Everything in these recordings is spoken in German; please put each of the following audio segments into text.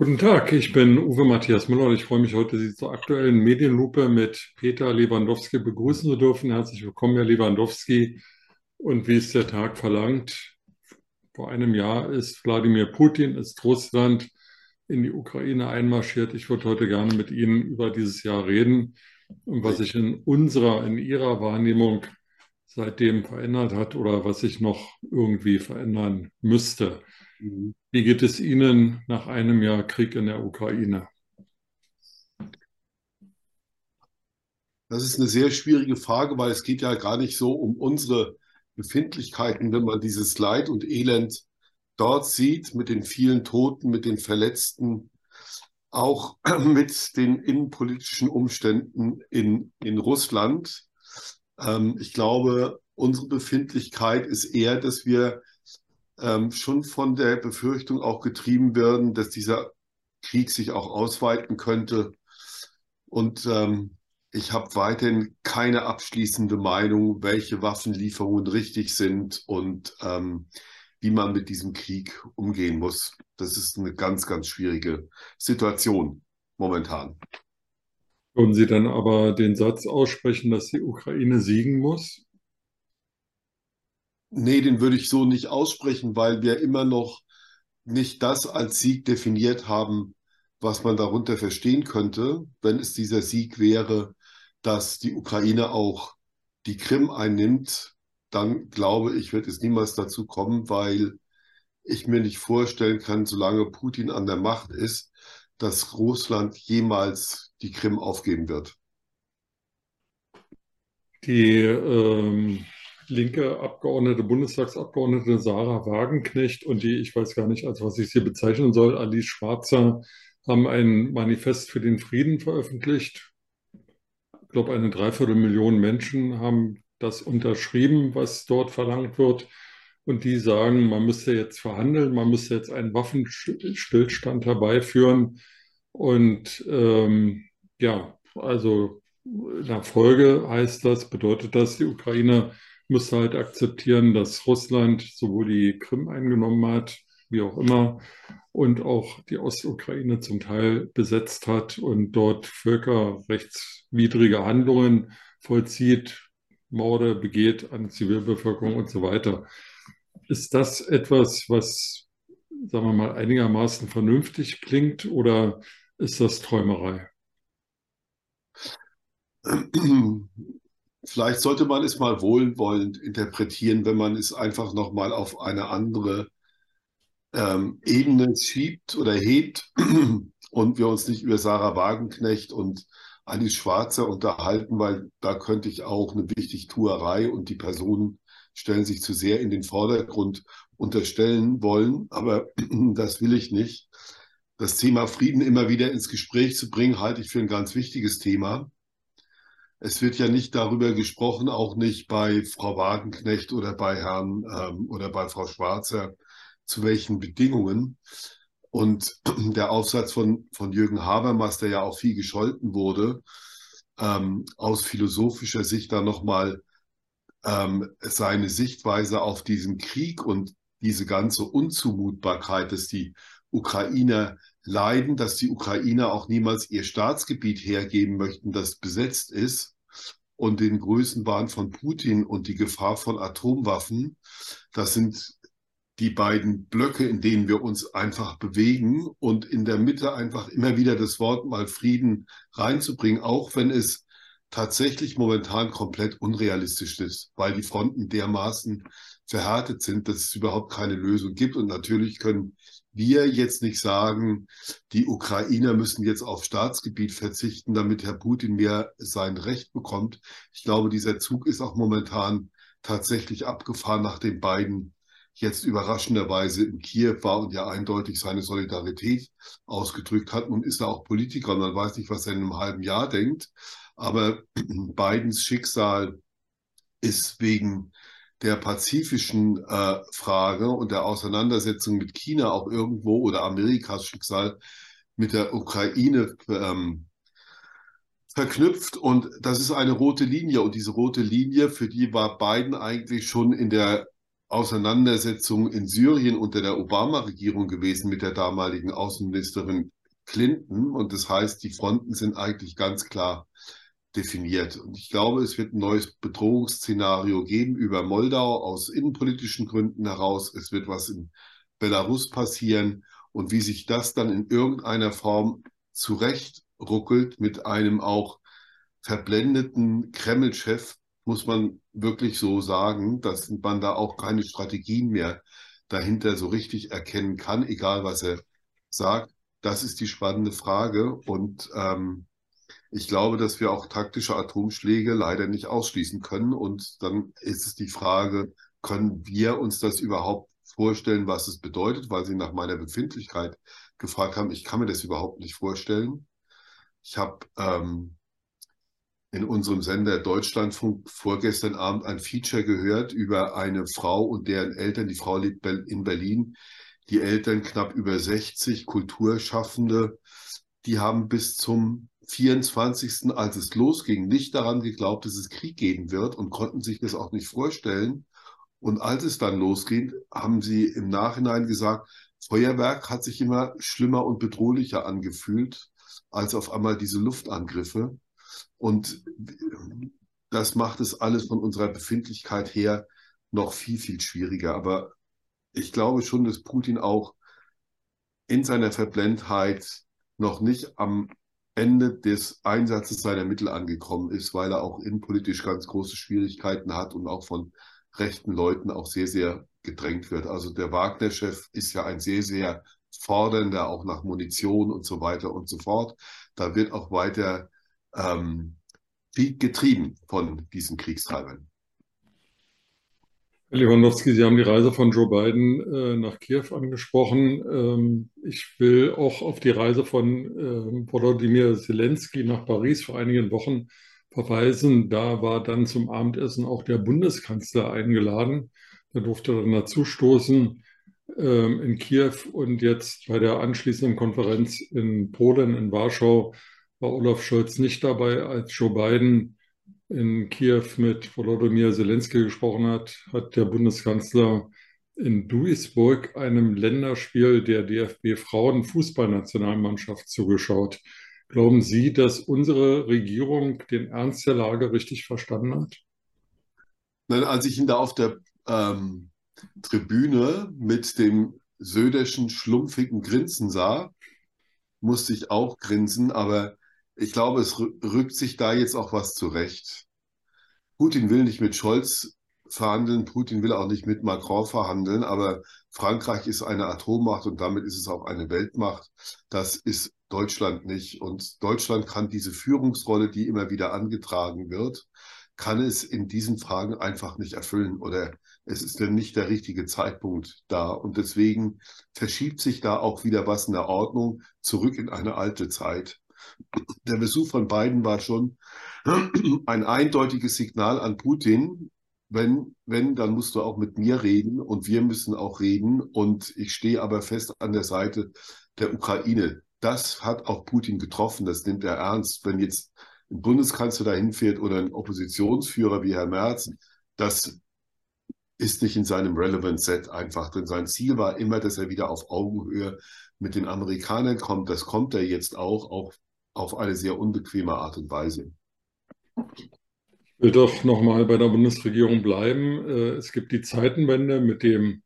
Guten Tag, ich bin Uwe Matthias Müller und ich freue mich heute, Sie zur aktuellen Medienlupe mit Peter Lewandowski begrüßen zu dürfen. Herzlich willkommen, Herr Lewandowski. Und wie es der Tag verlangt, vor einem Jahr ist Wladimir Putin, ist Russland in die Ukraine einmarschiert. Ich würde heute gerne mit Ihnen über dieses Jahr reden und was sich in unserer, in Ihrer Wahrnehmung seitdem verändert hat oder was sich noch irgendwie verändern müsste. Mhm. Wie geht es Ihnen nach einem Jahr Krieg in der Ukraine? Das ist eine sehr schwierige Frage, weil es geht ja gar nicht so um unsere Befindlichkeiten, wenn man dieses Leid und Elend dort sieht, mit den vielen Toten, mit den Verletzten, auch mit den innenpolitischen Umständen in, in Russland. Ähm, ich glaube, unsere Befindlichkeit ist eher, dass wir ähm, schon von der Befürchtung auch getrieben werden, dass dieser Krieg sich auch ausweiten könnte. Und ähm, ich habe weiterhin keine abschließende Meinung, welche Waffenlieferungen richtig sind und ähm, wie man mit diesem Krieg umgehen muss. Das ist eine ganz, ganz schwierige Situation momentan. Würden Sie dann aber den Satz aussprechen, dass die Ukraine siegen muss? Nee, den würde ich so nicht aussprechen, weil wir immer noch nicht das als Sieg definiert haben, was man darunter verstehen könnte, wenn es dieser Sieg wäre, dass die Ukraine auch die Krim einnimmt, dann glaube ich, wird es niemals dazu kommen, weil ich mir nicht vorstellen kann, solange Putin an der Macht ist, dass Russland jemals die Krim aufgeben wird. Die ähm, linke Abgeordnete, Bundestagsabgeordnete Sarah Wagenknecht und die, ich weiß gar nicht, als was ich sie bezeichnen soll, Alice Schwarzer, haben ein Manifest für den Frieden veröffentlicht. Ich glaube, eine Dreiviertelmillion Menschen haben das unterschrieben, was dort verlangt wird. Und die sagen, man müsste jetzt verhandeln, man müsste jetzt einen Waffenstillstand herbeiführen. Und ähm, ja, also in der Folge heißt das, bedeutet das, die Ukraine müsste halt akzeptieren, dass Russland sowohl die Krim eingenommen hat, wie auch immer, und auch die Ostukraine zum Teil besetzt hat und dort völkerrechtswidrige Handlungen vollzieht, Morde begeht an Zivilbevölkerung und so weiter. Ist das etwas, was, sagen wir mal, einigermaßen vernünftig klingt oder ist das Träumerei? Vielleicht sollte man es mal wohlwollend interpretieren, wenn man es einfach nochmal auf eine andere ähm, Ebene schiebt oder hebt und wir uns nicht über Sarah Wagenknecht und Alice Schwarzer unterhalten, weil da könnte ich auch eine Wichtigtuerei und die Personen stellen sich zu sehr in den Vordergrund unterstellen wollen, aber das will ich nicht. Das Thema Frieden immer wieder ins Gespräch zu bringen, halte ich für ein ganz wichtiges Thema. Es wird ja nicht darüber gesprochen, auch nicht bei Frau Wagenknecht oder bei Herrn ähm, oder bei Frau Schwarzer, zu welchen Bedingungen. Und der Aufsatz von, von Jürgen Habermas, der ja auch viel gescholten wurde, ähm, aus philosophischer Sicht da nochmal ähm, seine Sichtweise auf diesen Krieg und diese ganze Unzumutbarkeit, dass die Ukrainer leiden, dass die Ukrainer auch niemals ihr Staatsgebiet hergeben möchten, das besetzt ist und den Größenwahn von Putin und die Gefahr von Atomwaffen. Das sind die beiden Blöcke, in denen wir uns einfach bewegen und in der Mitte einfach immer wieder das Wort mal Frieden reinzubringen, auch wenn es tatsächlich momentan komplett unrealistisch ist, weil die Fronten dermaßen verhärtet sind, dass es überhaupt keine Lösung gibt. Und natürlich können wir jetzt nicht sagen, die Ukrainer müssen jetzt auf Staatsgebiet verzichten, damit Herr Putin mehr sein Recht bekommt. Ich glaube, dieser Zug ist auch momentan tatsächlich abgefahren, nachdem Biden jetzt überraschenderweise in Kiew war und ja eindeutig seine Solidarität ausgedrückt hat. Nun ist er auch Politiker und man weiß nicht, was er in einem halben Jahr denkt. Aber Bidens Schicksal ist wegen der pazifischen äh, Frage und der Auseinandersetzung mit China auch irgendwo oder Amerikas Schicksal mit der Ukraine ähm, verknüpft. Und das ist eine rote Linie. Und diese rote Linie, für die war Biden eigentlich schon in der Auseinandersetzung in Syrien unter der Obama-Regierung gewesen mit der damaligen Außenministerin Clinton. Und das heißt, die Fronten sind eigentlich ganz klar definiert. Und ich glaube, es wird ein neues Bedrohungsszenario geben über Moldau aus innenpolitischen Gründen heraus. Es wird was in Belarus passieren. Und wie sich das dann in irgendeiner Form zurechtruckelt mit einem auch verblendeten Kreml-Chef, muss man wirklich so sagen, dass man da auch keine Strategien mehr dahinter so richtig erkennen kann, egal was er sagt. Das ist die spannende Frage. Und ähm, ich glaube, dass wir auch taktische Atomschläge leider nicht ausschließen können. Und dann ist es die Frage, können wir uns das überhaupt vorstellen, was es bedeutet, weil Sie nach meiner Befindlichkeit gefragt haben. Ich kann mir das überhaupt nicht vorstellen. Ich habe ähm, in unserem Sender Deutschlandfunk vorgestern Abend ein Feature gehört über eine Frau und deren Eltern. Die Frau lebt in Berlin. Die Eltern knapp über 60 Kulturschaffende. Die haben bis zum 24., als es losging, nicht daran geglaubt, dass es Krieg geben wird und konnten sich das auch nicht vorstellen. Und als es dann losging, haben sie im Nachhinein gesagt, Feuerwerk hat sich immer schlimmer und bedrohlicher angefühlt als auf einmal diese Luftangriffe. Und das macht es alles von unserer Befindlichkeit her noch viel, viel schwieriger. Aber ich glaube schon, dass Putin auch in seiner Verblendheit noch nicht am Ende des Einsatzes seiner Mittel angekommen ist, weil er auch innenpolitisch ganz große Schwierigkeiten hat und auch von rechten Leuten auch sehr, sehr gedrängt wird. Also der Wagner-Chef ist ja ein sehr, sehr fordernder, auch nach Munition und so weiter und so fort. Da wird auch weiter ähm, getrieben von diesen Kriegstreibern. Herr Lewandowski, Sie haben die Reise von Joe Biden äh, nach Kiew angesprochen. Ähm, ich will auch auf die Reise von äh, Volodymyr Zelensky nach Paris vor einigen Wochen verweisen. Da war dann zum Abendessen auch der Bundeskanzler eingeladen. Der durfte dann dazustoßen ähm, in Kiew und jetzt bei der anschließenden Konferenz in Polen, in Warschau, war Olaf Scholz nicht dabei, als Joe Biden in Kiew mit Volodymyr Zelensky gesprochen hat, hat der Bundeskanzler in Duisburg einem Länderspiel der DFB Frauenfußballnationalmannschaft zugeschaut. Glauben Sie, dass unsere Regierung den Ernst der Lage richtig verstanden hat? Nein, als ich ihn da auf der ähm, Tribüne mit dem söderschen schlumpfigen Grinsen sah, musste ich auch grinsen, aber ich glaube, es rückt sich da jetzt auch was zurecht. Putin will nicht mit Scholz verhandeln, Putin will auch nicht mit Macron verhandeln, aber Frankreich ist eine Atommacht und damit ist es auch eine Weltmacht. Das ist Deutschland nicht. Und Deutschland kann diese Führungsrolle, die immer wieder angetragen wird, kann es in diesen Fragen einfach nicht erfüllen oder es ist dann nicht der richtige Zeitpunkt da. Und deswegen verschiebt sich da auch wieder was in der Ordnung zurück in eine alte Zeit. Der Besuch von Biden war schon ein eindeutiges Signal an Putin. Wenn, wenn, dann musst du auch mit mir reden und wir müssen auch reden. Und ich stehe aber fest an der Seite der Ukraine. Das hat auch Putin getroffen, das nimmt er ernst. Wenn jetzt ein Bundeskanzler dahin fährt oder ein Oppositionsführer wie Herr Merz, das ist nicht in seinem Relevant Set einfach, denn sein Ziel war immer, dass er wieder auf Augenhöhe mit den Amerikanern kommt. Das kommt er jetzt auch, auch auf eine sehr unbequeme Art und Weise. Ich will doch nochmal bei der Bundesregierung bleiben. Äh, es gibt die Zeitenwende mit dem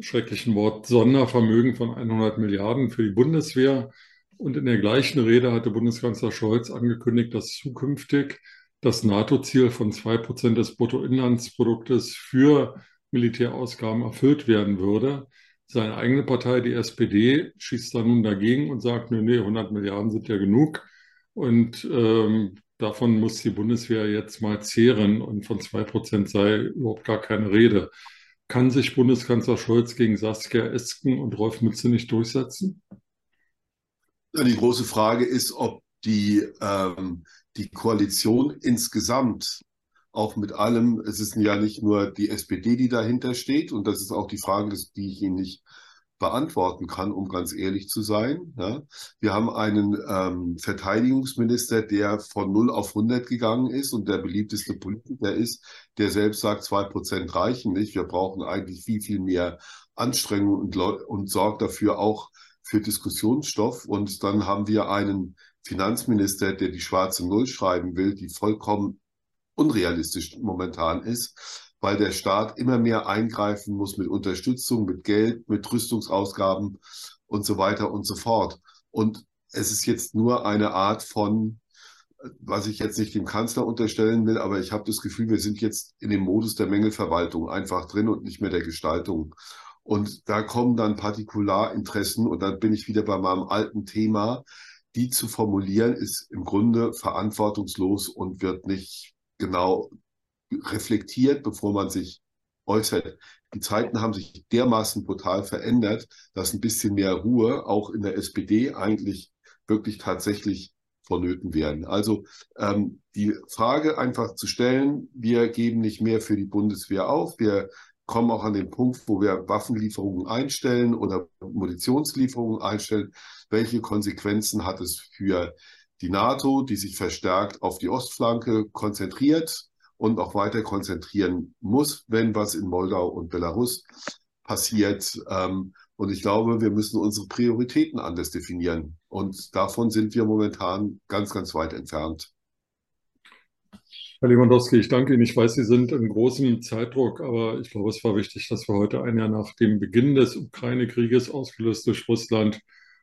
schrecklichen Wort Sondervermögen von 100 Milliarden für die Bundeswehr. Und in der gleichen Rede hatte Bundeskanzler Scholz angekündigt, dass zukünftig das NATO-Ziel von 2% des Bruttoinlandsproduktes für Militärausgaben erfüllt werden würde. Seine eigene Partei, die SPD, schießt da nun dagegen und sagt, nee, nee, 100 Milliarden sind ja genug. Und ähm, davon muss die Bundeswehr jetzt mal zehren und von 2% sei überhaupt gar keine Rede. Kann sich Bundeskanzler Scholz gegen Saskia Esken und Rolf Mütze nicht durchsetzen? Die große Frage ist, ob die, ähm, die Koalition insgesamt auch mit allem, es ist ja nicht nur die SPD, die dahinter steht, und das ist auch die Frage, die ich Ihnen nicht beantworten kann, um ganz ehrlich zu sein. Ja. Wir haben einen ähm, Verteidigungsminister, der von 0 auf 100 gegangen ist und der beliebteste Politiker ist, der selbst sagt, zwei Prozent reichen nicht. Wir brauchen eigentlich viel, viel mehr Anstrengung und, und sorgt dafür auch für Diskussionsstoff. Und dann haben wir einen Finanzminister, der die schwarze Null schreiben will, die vollkommen unrealistisch momentan ist weil der Staat immer mehr eingreifen muss mit Unterstützung, mit Geld, mit Rüstungsausgaben und so weiter und so fort. Und es ist jetzt nur eine Art von, was ich jetzt nicht dem Kanzler unterstellen will, aber ich habe das Gefühl, wir sind jetzt in dem Modus der Mängelverwaltung einfach drin und nicht mehr der Gestaltung. Und da kommen dann Partikularinteressen und dann bin ich wieder bei meinem alten Thema. Die zu formulieren ist im Grunde verantwortungslos und wird nicht genau reflektiert, bevor man sich äußert. Die Zeiten haben sich dermaßen brutal verändert, dass ein bisschen mehr Ruhe auch in der SPD eigentlich wirklich tatsächlich vonnöten werden. Also ähm, die Frage einfach zu stellen, wir geben nicht mehr für die Bundeswehr auf, wir kommen auch an den Punkt, wo wir Waffenlieferungen einstellen oder Munitionslieferungen einstellen. Welche Konsequenzen hat es für die NATO, die sich verstärkt auf die Ostflanke konzentriert? und auch weiter konzentrieren muss, wenn was in Moldau und Belarus passiert. Ähm, und ich glaube, wir müssen unsere Prioritäten anders definieren. Und davon sind wir momentan ganz, ganz weit entfernt. Herr Lewandowski, ich danke Ihnen. Ich weiß, Sie sind in großem Zeitdruck, aber ich glaube, es war wichtig, dass wir heute ein Jahr nach dem Beginn des Ukraine-Krieges, ausgelöst durch Russland,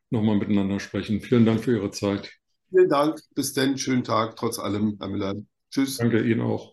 nochmal miteinander sprechen. Vielen Dank für Ihre Zeit. Vielen Dank. Bis dann. Schönen Tag, trotz allem, Herr Müller. Tschüss. Danke Ihnen auch.